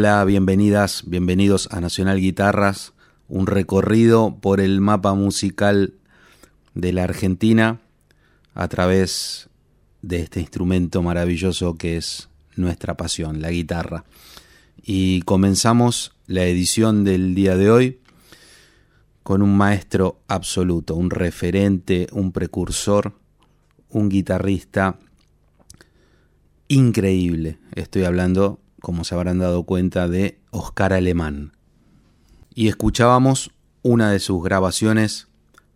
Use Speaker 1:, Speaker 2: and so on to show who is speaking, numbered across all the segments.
Speaker 1: Hola, bienvenidas, bienvenidos a Nacional Guitarras, un recorrido por el mapa musical de la Argentina a través de este instrumento maravilloso que es nuestra pasión, la guitarra. Y comenzamos la edición del día de hoy con un maestro absoluto, un referente, un precursor, un guitarrista increíble. Estoy hablando como se habrán dado cuenta, de Oscar Alemán. Y escuchábamos una de sus grabaciones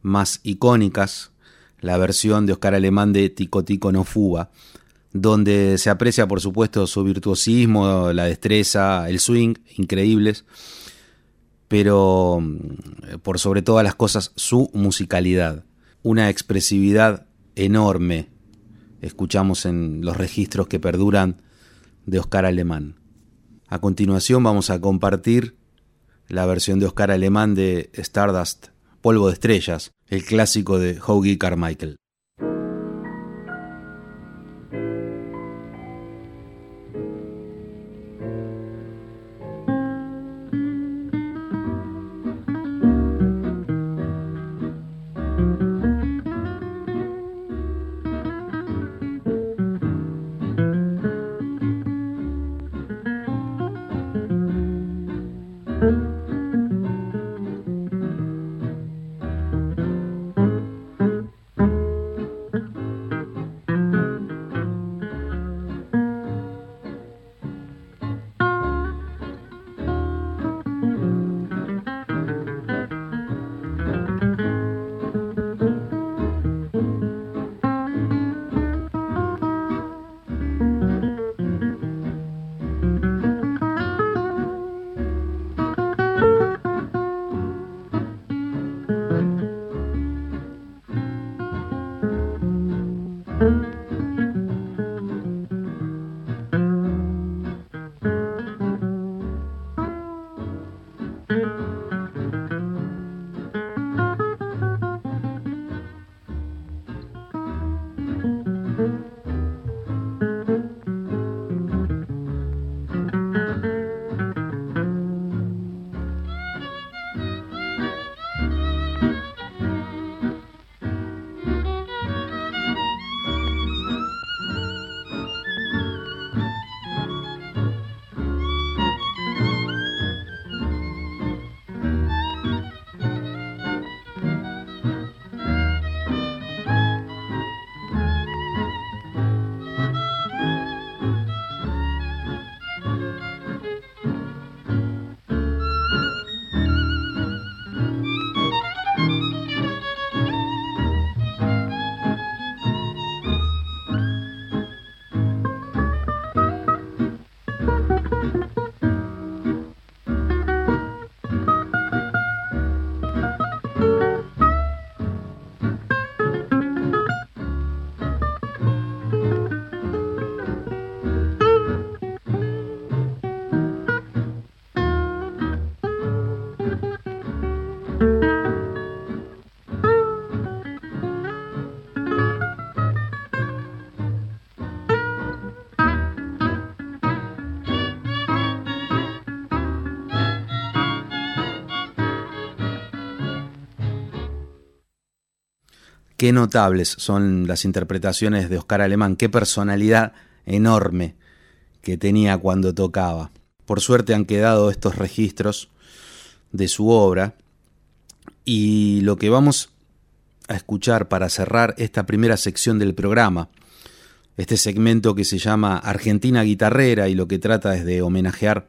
Speaker 1: más icónicas, la versión de Oscar Alemán de Tico Tico no Fuga, donde se aprecia por supuesto su virtuosismo, la destreza, el swing, increíbles, pero mm, por sobre todas las cosas su musicalidad, una expresividad enorme, escuchamos en los registros que perduran de Oscar Alemán. A continuación vamos a compartir la versión de Oscar Alemán de Stardust, Polvo de Estrellas, el clásico de Hoagie Carmichael. Qué notables son las interpretaciones de Oscar Alemán, qué personalidad enorme que tenía cuando tocaba. Por suerte han quedado estos registros de su obra y lo que vamos a escuchar para cerrar esta primera sección del programa, este segmento que se llama Argentina Guitarrera y lo que trata es de homenajear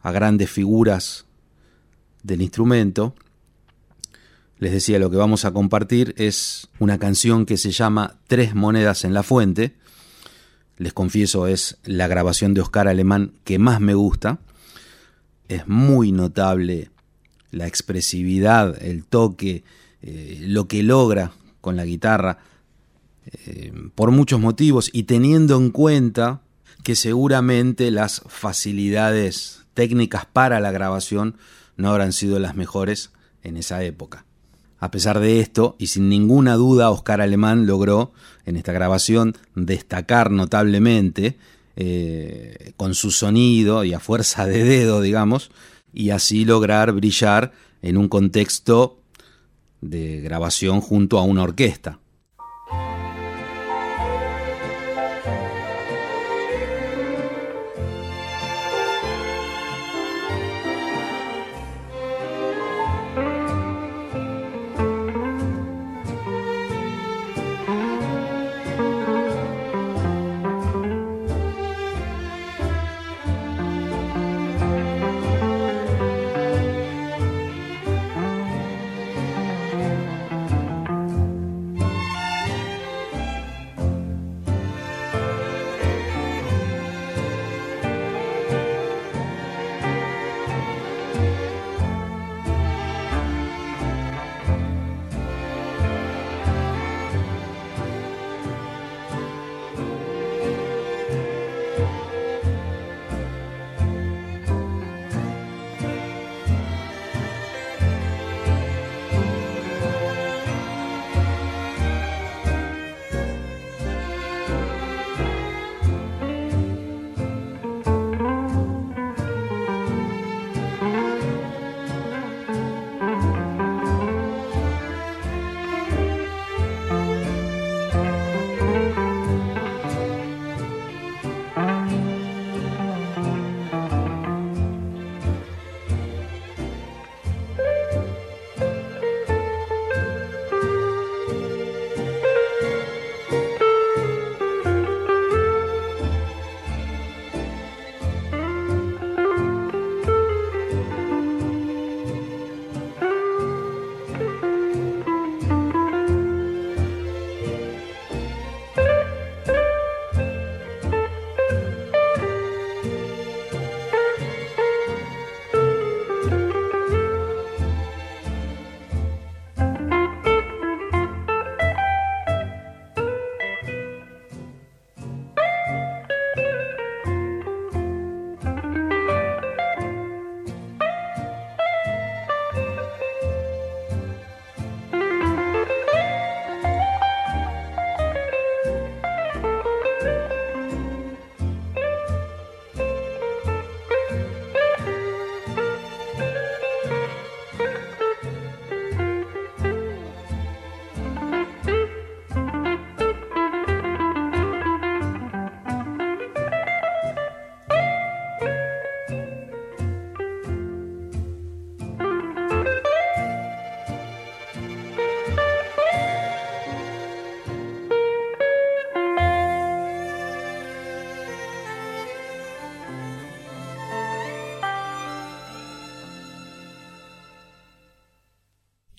Speaker 1: a grandes figuras del instrumento, les decía, lo que vamos a compartir es una canción que se llama Tres monedas en la fuente. Les confieso, es la grabación de Oscar Alemán que más me gusta. Es muy notable la expresividad, el toque, eh, lo que logra con la guitarra, eh, por muchos motivos y teniendo en cuenta que seguramente las facilidades técnicas para la grabación no habrán sido las mejores en esa época. A pesar de esto, y sin ninguna duda, Oscar Alemán logró en esta grabación destacar notablemente eh, con su sonido y a fuerza de dedo, digamos, y así lograr brillar en un contexto de grabación junto a una orquesta.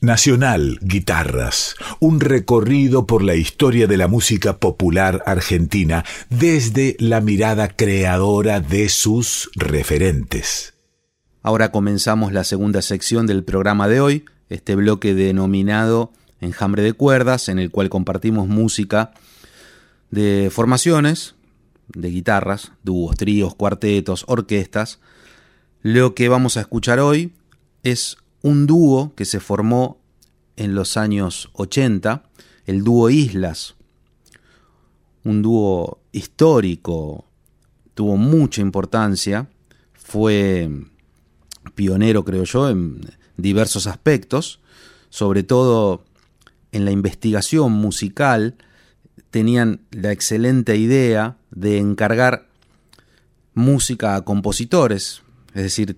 Speaker 2: Nacional Guitarras, un recorrido por la historia de la música popular argentina desde la mirada creadora de sus referentes.
Speaker 1: Ahora comenzamos la segunda sección del programa de hoy, este bloque denominado Enjambre de Cuerdas, en el cual compartimos música de formaciones, de guitarras, dúos, tríos, cuartetos, orquestas. Lo que vamos a escuchar hoy es un dúo que se formó en los años 80, el dúo Islas, un dúo histórico, tuvo mucha importancia, fue pionero, creo yo, en diversos aspectos, sobre todo en la investigación musical tenían la excelente idea de encargar música a compositores, es decir,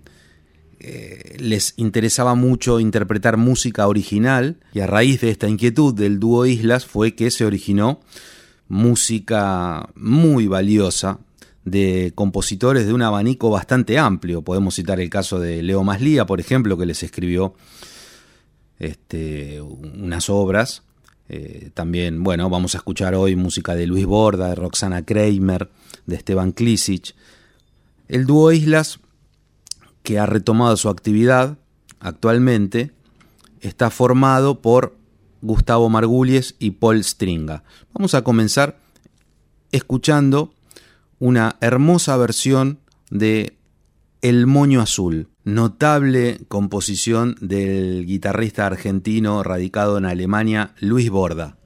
Speaker 1: eh, les interesaba mucho interpretar música original y a raíz de esta inquietud del dúo Islas fue que se originó música muy valiosa de compositores de un abanico bastante amplio. Podemos citar el caso de Leo Maslía, por ejemplo, que les escribió este, unas obras. Eh, también, bueno, vamos a escuchar hoy música de Luis Borda, de Roxana Kramer, de Esteban Klisic. El dúo Islas que ha retomado su actividad actualmente, está formado por Gustavo Margulies y Paul Stringa. Vamos a comenzar escuchando una hermosa versión de El Moño Azul, notable composición del guitarrista argentino radicado en Alemania Luis Borda.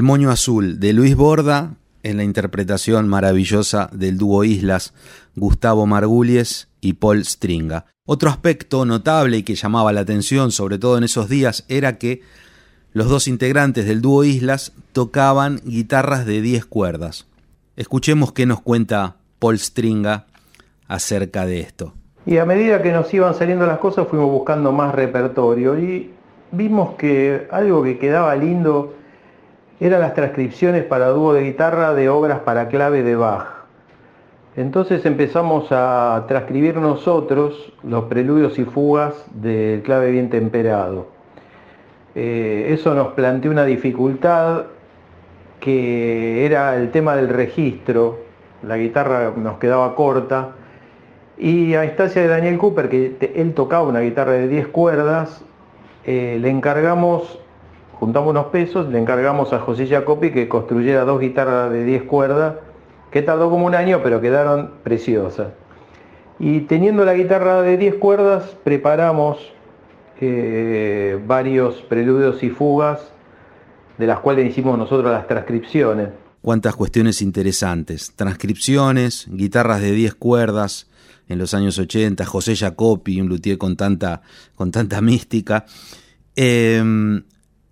Speaker 1: El Moño Azul de Luis Borda en la interpretación maravillosa del dúo Islas Gustavo Margulies y Paul Stringa. Otro aspecto notable y que llamaba la atención, sobre todo en esos días, era que los dos integrantes del dúo Islas tocaban guitarras de 10 cuerdas. Escuchemos qué nos cuenta Paul Stringa acerca de esto.
Speaker 3: Y a medida que nos iban saliendo las cosas fuimos buscando más repertorio y vimos que algo que quedaba lindo eran las transcripciones para dúo de guitarra de obras para clave de Bach. Entonces empezamos a transcribir nosotros los preludios y fugas del clave bien temperado. Eh, eso nos planteó una dificultad que era el tema del registro, la guitarra nos quedaba corta, y a instancia de Daniel Cooper, que él tocaba una guitarra de 10 cuerdas, eh, le encargamos, juntamos unos pesos, le encargamos a José Jacopi que construyera dos guitarras de 10 cuerdas, que tardó como un año, pero quedaron preciosas. Y teniendo la guitarra de 10 cuerdas, preparamos eh, varios preludios y fugas de las cuales hicimos nosotros las transcripciones.
Speaker 1: Cuántas cuestiones interesantes. Transcripciones, guitarras de 10 cuerdas en los años 80, José Jacopi, un luthier con tanta, con tanta mística. Em,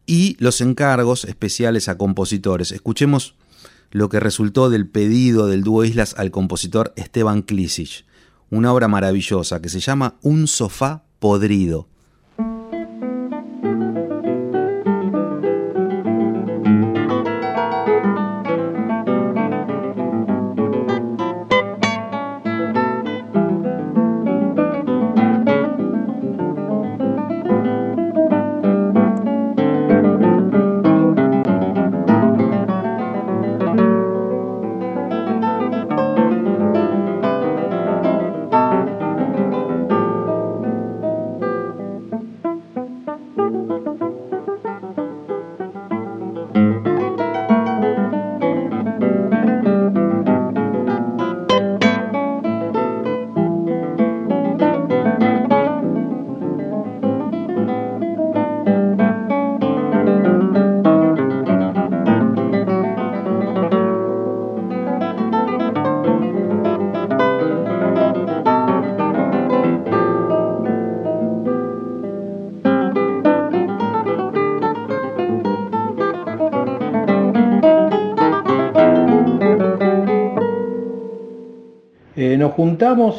Speaker 1: y los encargos especiales a compositores. Escuchemos lo que resultó del pedido del dúo Islas al compositor Esteban Klisic, una obra maravillosa que se llama Un sofá podrido.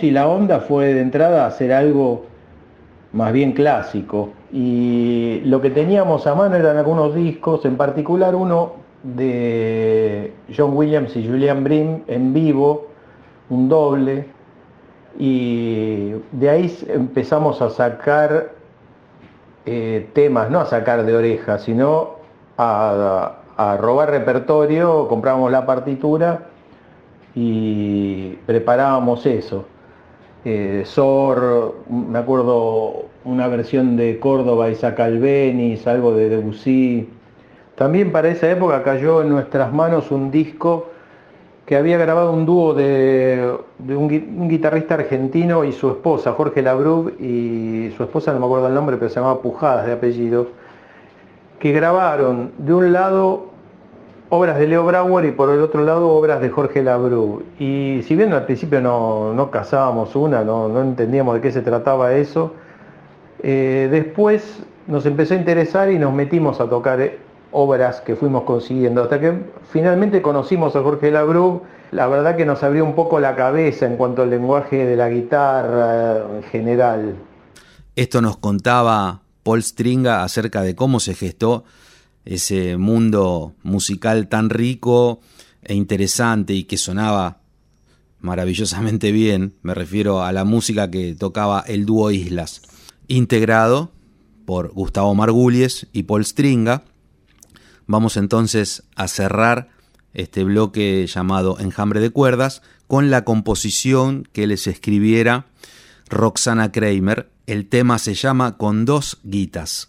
Speaker 3: Y la onda fue de entrada hacer algo más bien clásico. Y lo que teníamos a mano eran algunos discos, en particular uno de John Williams y Julian Brim en vivo, un doble, y de ahí empezamos a sacar eh, temas, no a sacar de oreja, sino a, a robar repertorio, compramos la partitura y preparábamos eso. Eh, Sor, me acuerdo una versión de Córdoba, Isaac Albeniz, algo de Debussy. También para esa época cayó en nuestras manos un disco que había grabado un dúo de, un, guitarrista argentino y su esposa, Jorge Labrub, y su esposa, no me acuerdo el nombre, pero se llamaba Pujadas de apellido, que grabaron de un lado obras de Leo Brauer y por el otro lado obras de Jorge Labru. Y si bien al principio no, no cazábamos una, no, entendíamos de qué se trataba eso, eh, después nos empezó a interesar y nos metimos a tocar eh, obras que fuimos consiguiendo, hasta que finalmente conocimos a Jorge Labru. La verdad que nos abrió un poco la cabeza en cuanto al lenguaje de la guitarra en general.
Speaker 1: Esto nos contaba Paul Stringa acerca de cómo se gestó ese mundo musical tan rico e interesante y que sonaba maravillosamente bien, me refiero a la música que tocaba el dúo Islas, integrado por Gustavo Margulies y Paul Stringa. Vamos entonces a cerrar este bloque llamado Enjambre de Cuerdas con la composición que les escribiera Roxana Kramer. El tema se llama Con dos guitas.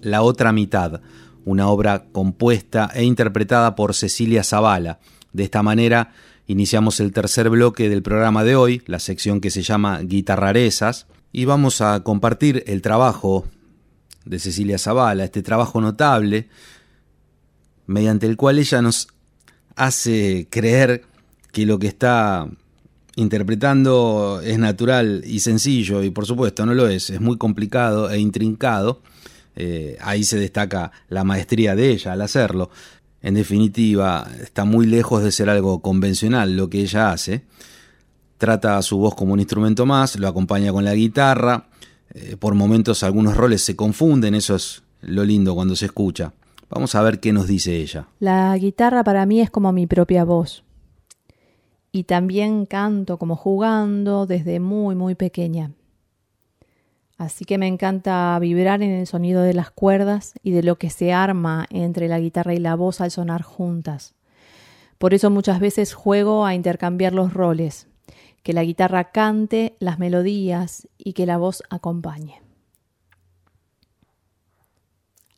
Speaker 1: La otra mitad, una obra compuesta e interpretada por Cecilia Zavala. De esta manera iniciamos el tercer bloque del programa de hoy, la sección que se llama Guitarrarezas, y vamos a compartir el trabajo de Cecilia Zavala, este trabajo notable, mediante el cual ella nos hace creer que lo que está interpretando es natural y sencillo, y por supuesto no lo es, es muy complicado e intrincado, eh, ahí se destaca la maestría de ella al hacerlo. En definitiva, está muy lejos de ser algo convencional lo que ella hace. Trata a su voz como un instrumento más, lo acompaña con la guitarra. Eh, por momentos algunos roles se confunden, eso es lo lindo cuando se escucha. Vamos a ver qué nos dice ella.
Speaker 4: La guitarra para mí es como mi propia voz. Y también canto como jugando desde muy, muy pequeña. Así que me encanta vibrar en el sonido de las cuerdas y de lo que se arma entre la guitarra y la voz al sonar juntas. Por eso muchas veces juego a intercambiar los roles, que la guitarra cante las melodías y que la voz acompañe.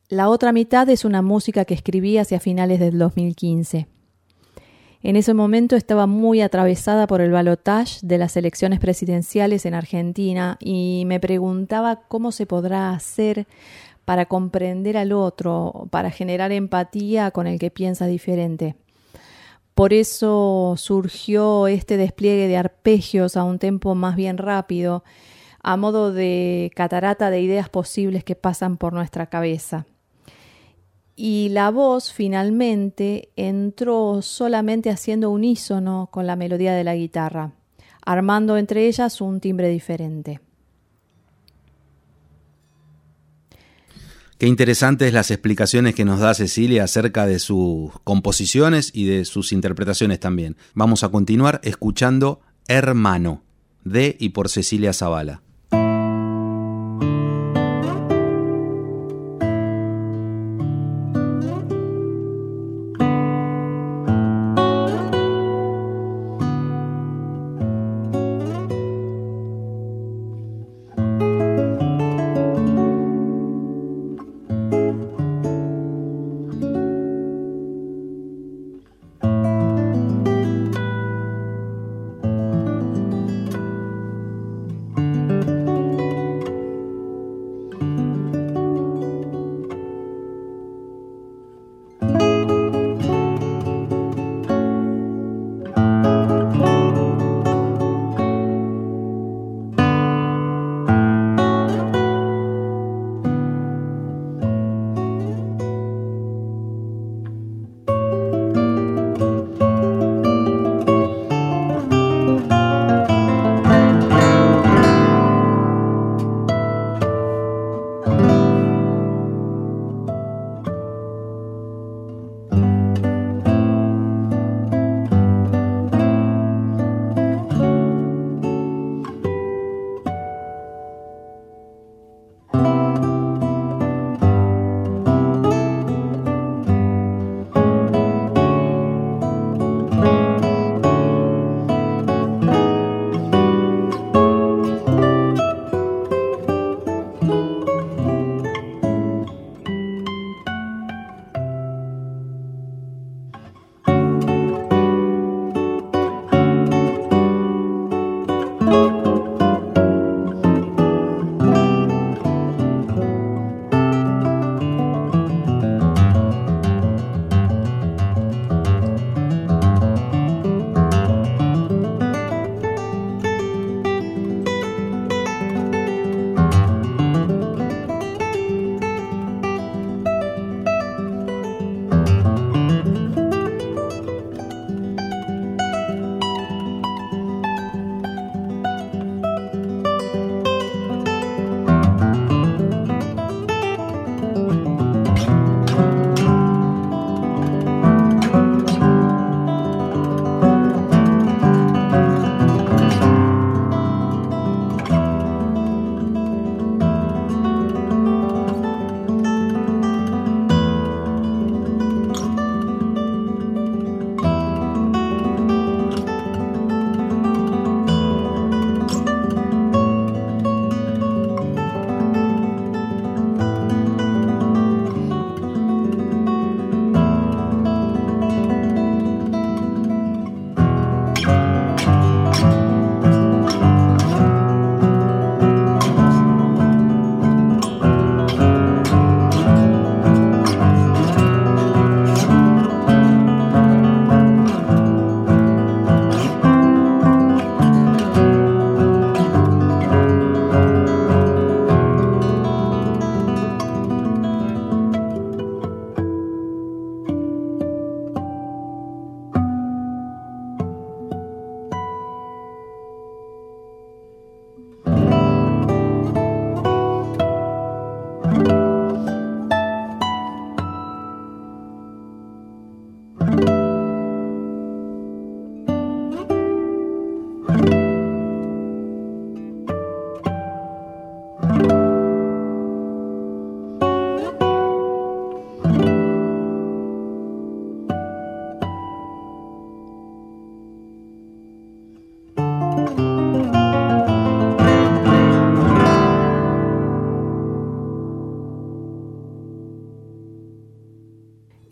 Speaker 4: La otra mitad es una música que escribí hacia finales del 2015. En ese momento estaba muy atravesada por el balotage de las elecciones presidenciales en Argentina y me preguntaba cómo se podrá hacer para comprender al otro, para generar empatía con el que piensa diferente. Por eso surgió este despliegue de arpegios a un tempo más bien rápido, a modo de catarata de ideas posibles que pasan por nuestra cabeza y la voz finalmente entró solamente haciendo unísono con la melodía de la guitarra, armando entre ellas un timbre diferente.
Speaker 1: Qué interesantes las explicaciones que nos da Cecilia acerca de sus composiciones y de sus interpretaciones también. Vamos a continuar escuchando Hermano, de y por Cecilia Zavala.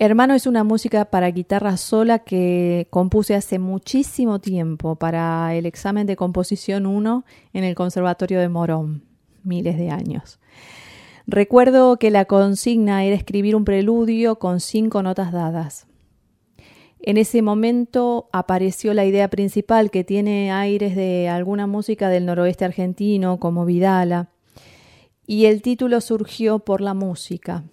Speaker 4: Hermano es una música para guitarra sola que compuse hace muchísimo tiempo para el examen de composición 1 en el Conservatorio de Morón, miles de años. Recuerdo que la consigna era escribir un preludio con cinco notas dadas. En ese momento apareció la idea principal que tiene aires de alguna música del noroeste argentino como Vidala y el título surgió por la música.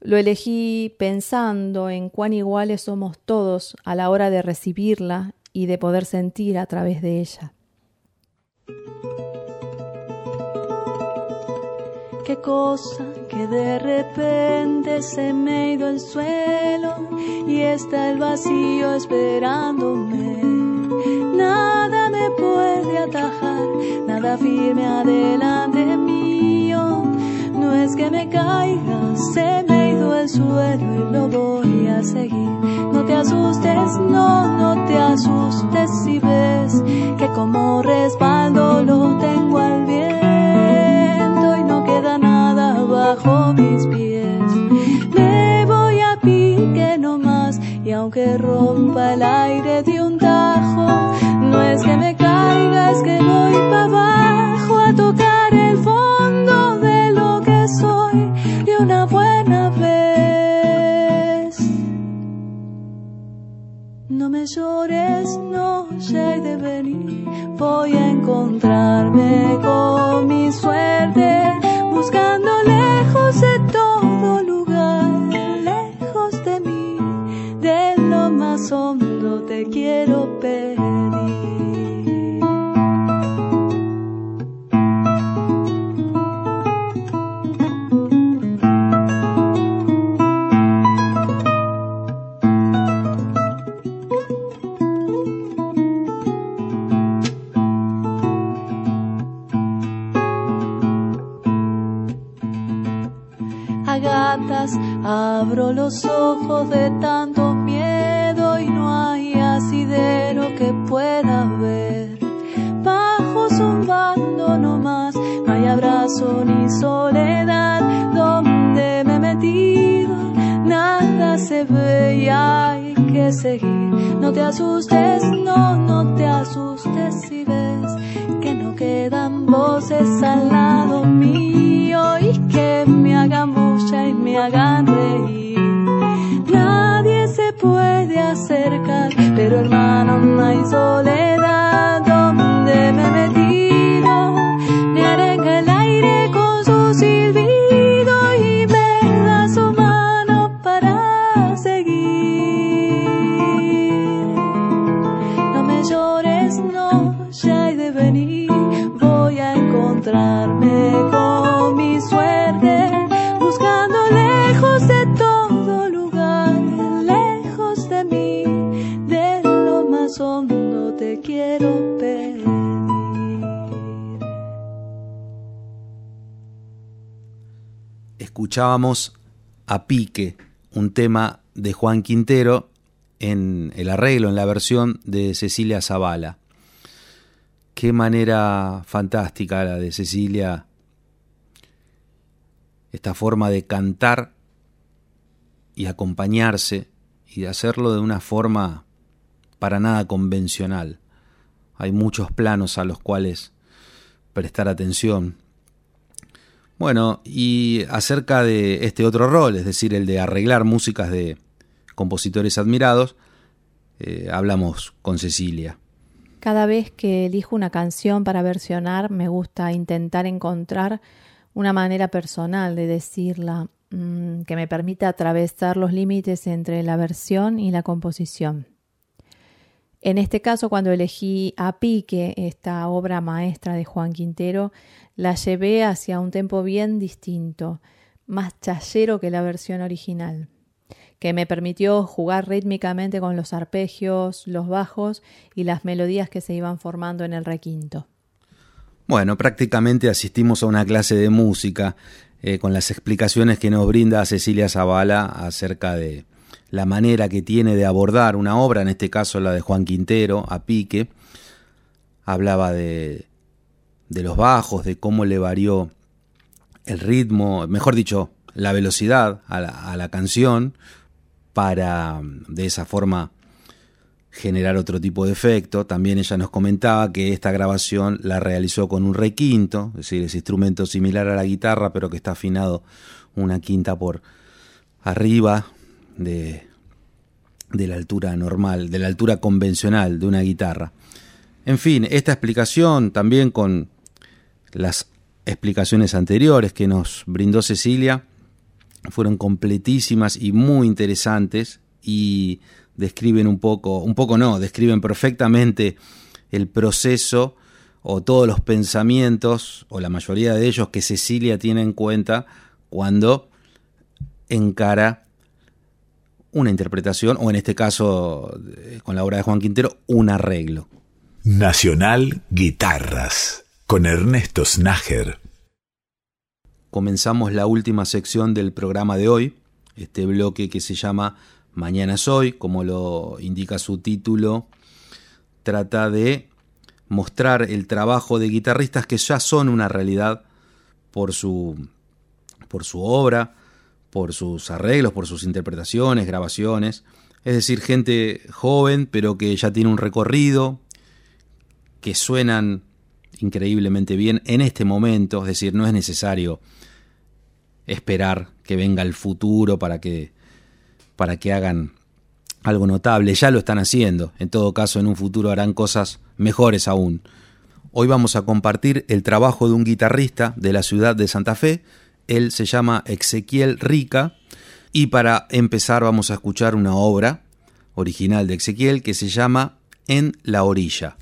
Speaker 4: Lo elegí pensando en cuán iguales somos todos a la hora de recibirla y de poder sentir a través de ella.
Speaker 5: qué cosa que de repente se me ha ido el suelo y está el vacío esperándome. Nada me puede atajar, nada firme adelante mío. No es que me caiga, se el suelo y lo voy a seguir. No te asustes, no, no te asustes si ves que como respaldo lo tengo al viento y no queda nada bajo mis pies. Me voy a pique nomás y aunque rompa el aire de un tajo, no es que me caiga, es que voy para abajo a tocar el fondo de lo que soy de una buena me llores, de venir, voy a encontrarme con mi suerte, buscando lejos de todo lugar, lejos de mí, de lo más hondo te quiero pedir. Los ojos de tanto miedo y no hay asidero que pueda ver. Bajo zumbando nomás, no hay abrazo ni soledad. Donde me he metido, nada se ve y hay que seguir. No te asustes, no, no te asustes si ves que no quedan voces al acercar, pero hermano no hay soledad
Speaker 1: escuchábamos a Pique, un tema de Juan Quintero en el arreglo, en la versión de Cecilia Zavala. Qué manera fantástica la de Cecilia, esta forma de cantar y acompañarse y de hacerlo de una forma para nada convencional. Hay muchos planos a los cuales prestar atención. Bueno, y acerca de este otro rol, es decir, el de arreglar músicas de compositores admirados, eh, hablamos con Cecilia.
Speaker 4: Cada vez que elijo una canción para versionar, me gusta intentar encontrar una manera personal de decirla mmm, que me permita atravesar los límites entre la versión y la composición. En este caso, cuando elegí a Pique, esta obra maestra de Juan Quintero, la llevé hacia un tempo bien distinto, más chayero que la versión original, que me permitió jugar rítmicamente con los arpegios, los bajos y las melodías que se iban formando en el requinto.
Speaker 1: Bueno, prácticamente asistimos a una clase de música eh, con las explicaciones que nos brinda Cecilia Zavala acerca de la manera que tiene de abordar una obra, en este caso la de Juan Quintero, a pique. Hablaba de, de los bajos, de cómo le varió el ritmo, mejor dicho, la velocidad a la, a la canción para de esa forma generar otro tipo de efecto. También ella nos comentaba que esta grabación la realizó con un requinto, es decir, ese instrumento similar a la guitarra, pero que está afinado una quinta por arriba de, de la altura normal, de la altura convencional de una guitarra. En fin, esta explicación también con las explicaciones anteriores que nos brindó Cecilia fueron completísimas y muy interesantes y describen un poco, un poco no, describen perfectamente el proceso o todos los pensamientos, o la mayoría de ellos, que Cecilia tiene en cuenta cuando encara una interpretación, o en este caso, eh, con la obra de Juan Quintero, un arreglo.
Speaker 2: Nacional Guitarras, con Ernesto Snager.
Speaker 1: Comenzamos la última sección del programa de hoy, este bloque que se llama Mañana es hoy, como lo indica su título, trata de mostrar el trabajo de guitarristas que ya son una realidad por su, por su obra, por sus arreglos, por sus interpretaciones, grabaciones. Es decir, gente joven, pero que ya tiene un recorrido, que suenan increíblemente bien en este momento. Es decir, no es necesario esperar que venga el futuro para que, para que hagan algo notable. Ya lo están haciendo. En todo caso, en un futuro harán cosas mejores aún. Hoy vamos a compartir el trabajo de un guitarrista de la ciudad de Santa Fe. Él se llama Ezequiel Rica. Y para empezar vamos a escuchar una obra original de Ezequiel que se llama En la orilla.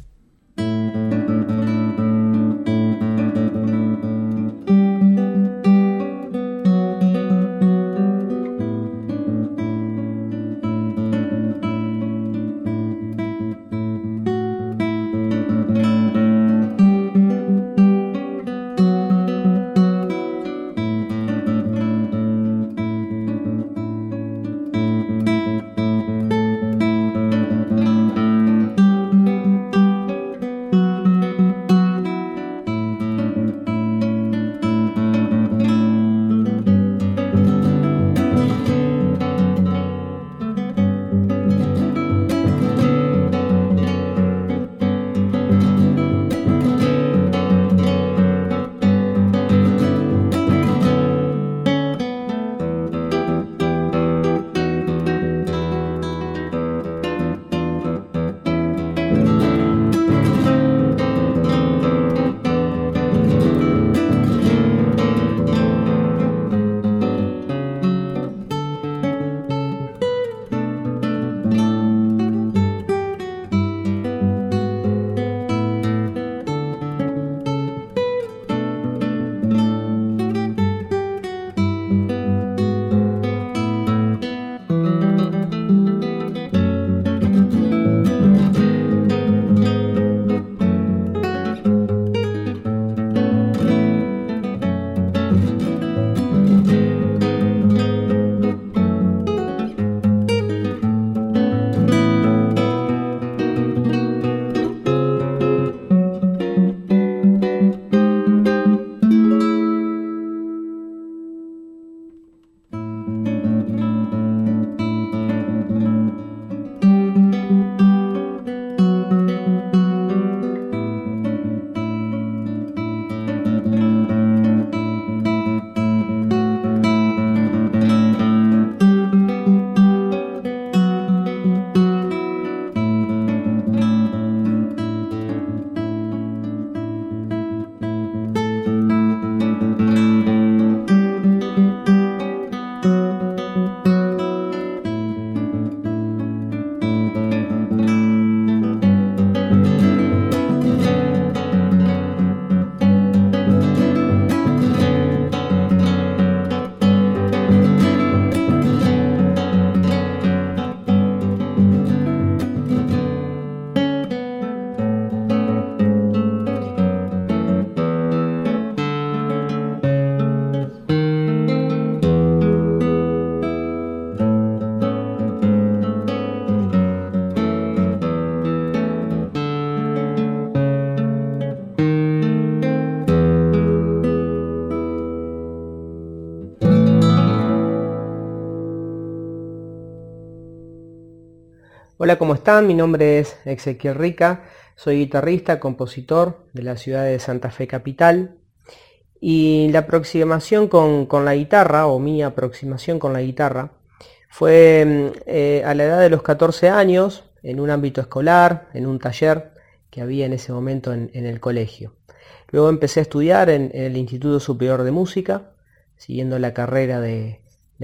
Speaker 6: Hola, ¿cómo están? Mi nombre es Ezequiel Rica, soy guitarrista, compositor de la ciudad de Santa Fe Capital. Y la aproximación con, la guitarra, o mi aproximación con la guitarra, fue mm, eh, a la edad de los 14 años, en un ámbito escolar, en un taller que había en ese momento en, el colegio. Luego empecé a estudiar en, el Instituto Superior de Música, siguiendo la carrera de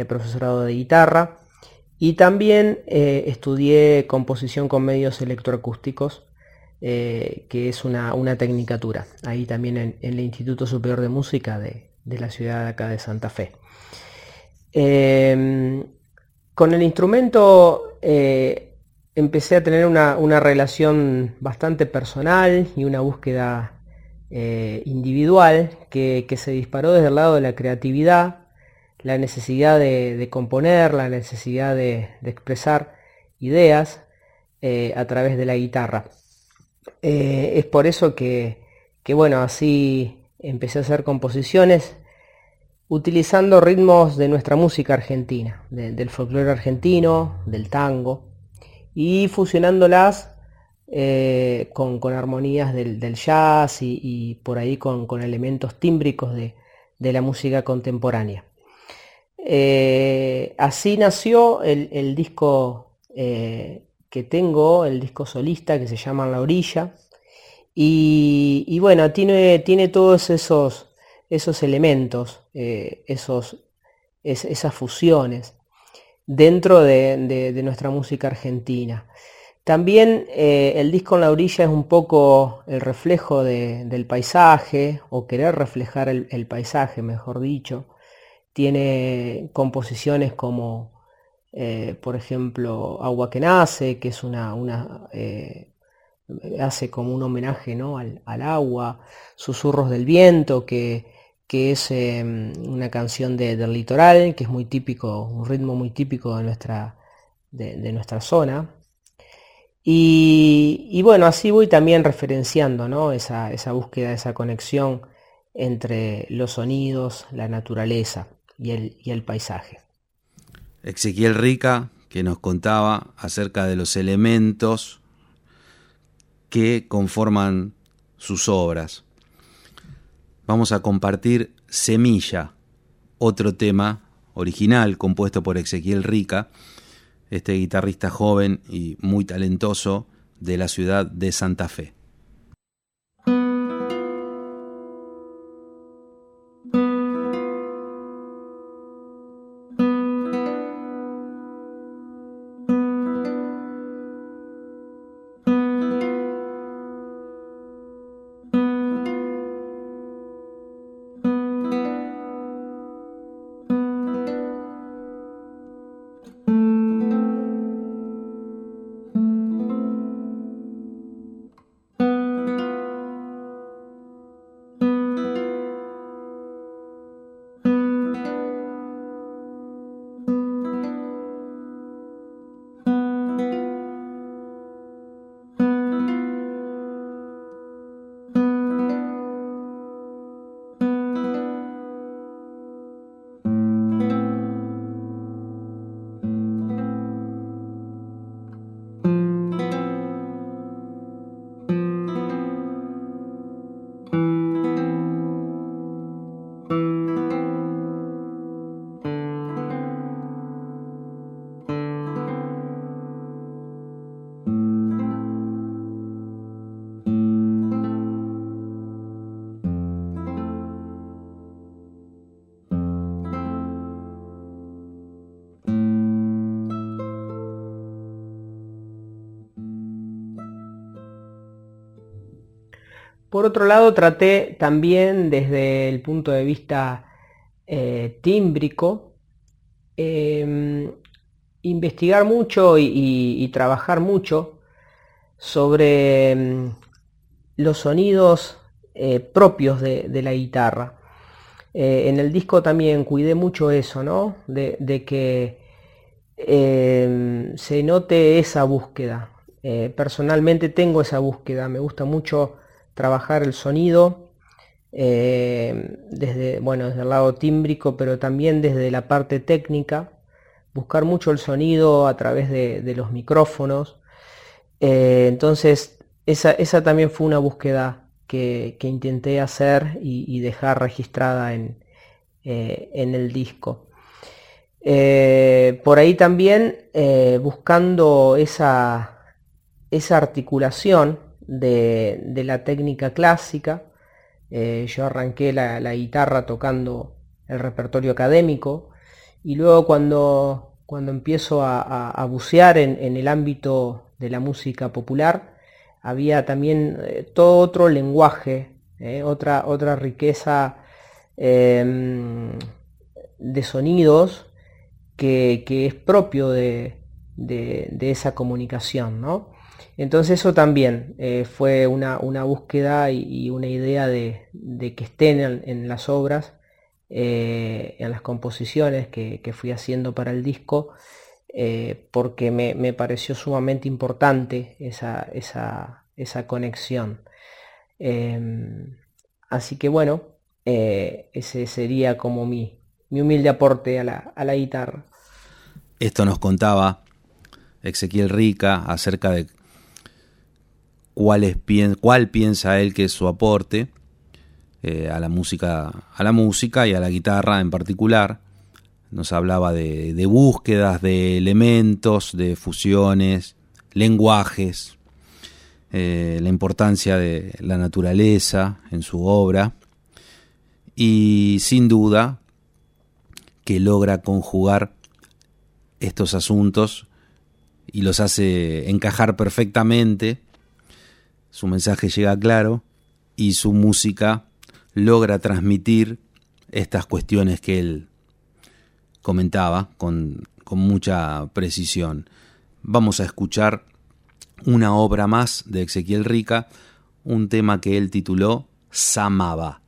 Speaker 6: profesorado de guitarra y también eh, estudié composición con medios electroacústicos que es una, tecnicatura, ahí también en, el Instituto Superior de Música de, la ciudad de acá de Santa Fe. Em, con el instrumento empecé a tener una, relación bastante personal y una búsqueda individual que, se disparó desde el lado de la creatividad la necesidad de, componer, la necesidad de, expresar ideas eh, a través de la guitarra. Eh, es por eso que, bueno, así empecé a hacer composiciones utilizando ritmos de nuestra música argentina, del folclore argentino, del tango, y fusionándolas eh, con, armonías del, jazz y, por ahí con, elementos tímbricos de la música contemporánea. Eh, así nació el, disco eh, que tengo, el disco solista que se llama La Orilla. Y, bueno, tiene, tiene, todos esos, esos elementos, eh, esos, esas fusiones dentro de, nuestra música argentina. También el disco en la orilla es un poco el reflejo del paisaje, o querer reflejar el paisaje, mejor dicho tiene composiciones como, eh, por ejemplo, Agua que nace, que es una, eh, hace como un homenaje al, agua, Susurros del viento, que, es em, una canción del litoral, que es muy típico, un ritmo muy típico de nuestra, de, nuestra zona. Y, bueno, así voy también referenciando esa búsqueda, esa conexión entre los sonidos, la naturaleza y el, paisaje.
Speaker 1: Ezequiel Rica, que nos contaba acerca de los elementos que conforman sus obras. Vamos a compartir Semilla, otro tema original compuesto por Ezequiel Rica, este guitarrista joven y muy talentoso de la ciudad de Santa Fe.
Speaker 6: Otro lado, traté también desde el punto de vista eh, tímbrico, em, investigar mucho y, trabajar mucho sobre em, los sonidos eh, propios de, la guitarra. Eh, en el disco también cuidé mucho eso, ¿no? De, que em, se note esa búsqueda. personalmente tengo esa búsqueda, me gusta mucho trabajar el sonido eh, desde, bueno, desde el lado tímbrico, pero también desde la parte técnica, buscar mucho el sonido a través de, los micrófonos. Eh, entonces, esa, también fue una búsqueda que, intenté hacer y, dejar registrada en, eh, en el disco. por ahí también buscando esa, esa articulación de, la técnica clásica. Eh, yo arranqué la, guitarra tocando el repertorio académico y luego cuando, cuando empiezo a, bucear en, el ámbito de la música popular, había también eh, todo otro lenguaje, eh, otra, otra riqueza em, de sonidos que, es propio de, esa comunicación. ¿no? Entonces eso también eh, fue una, búsqueda y, una idea de, que estén en, las obras, en las composiciones que, fui haciendo para el disco, eh, porque me, pareció sumamente importante esa, esa, conexión. Em, así que bueno, eh, ese sería como mi, mi humilde aporte a la, a la guitarra.
Speaker 1: Esto nos contaba Ezequiel Rica acerca de cuál, cuál piensa él que es su aporte eh, a la música a la música y a la guitarra en particular. Nos hablaba de, búsquedas de elementos, de fusiones, lenguajes, eh, la importancia de la naturaleza en su obra. Y sin duda que logra conjugar estos asuntos y los hace encajar perfectamente, su mensaje llega claro y su música logra transmitir estas cuestiones que él comentaba con, mucha precisión. Vamos a escuchar una obra más de Ezequiel Rica, un tema que él tituló Samaba.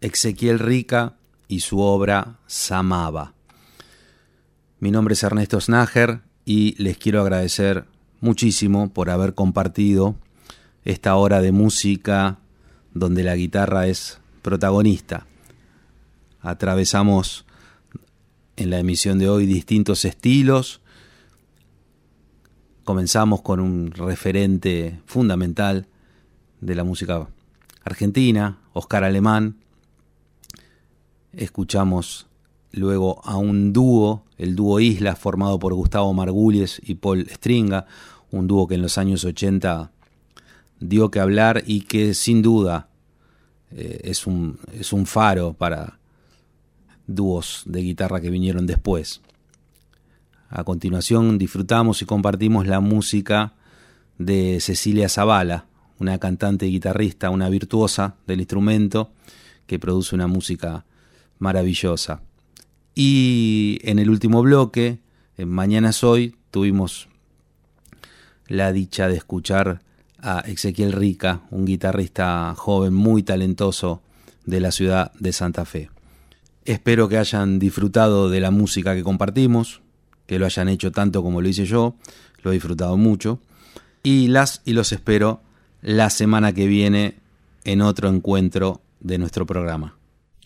Speaker 1: Ezequiel Rica y su obra Samaba. Mi nombre es Ernesto Snager y les quiero agradecer muchísimo por haber compartido esta hora de música donde la guitarra es protagonista. Atravesamos en la emisión de hoy distintos estilos. Comenzamos con un referente fundamental de la música argentina, Oscar Alemán. Escuchamos luego a un dúo, el dúo Isla, formado por Gustavo Margulies y Paul Stringa, un dúo que en los años 80 dio que hablar y que sin duda eh, es, un, es un faro para dúos de guitarra que vinieron después. A continuación disfrutamos y compartimos la música de Cecilia Zavala, una cantante y guitarrista, una virtuosa del instrumento que produce una música maravillosa. Y en el último bloque, en Mañana Soy, tuvimos la dicha de escuchar a Ezequiel Rica, un guitarrista joven muy talentoso de la ciudad de Santa Fe. Espero que hayan disfrutado de la música que compartimos, que lo hayan hecho tanto como lo hice yo, lo he disfrutado mucho, y las y los espero la semana que viene en otro encuentro de nuestro programa.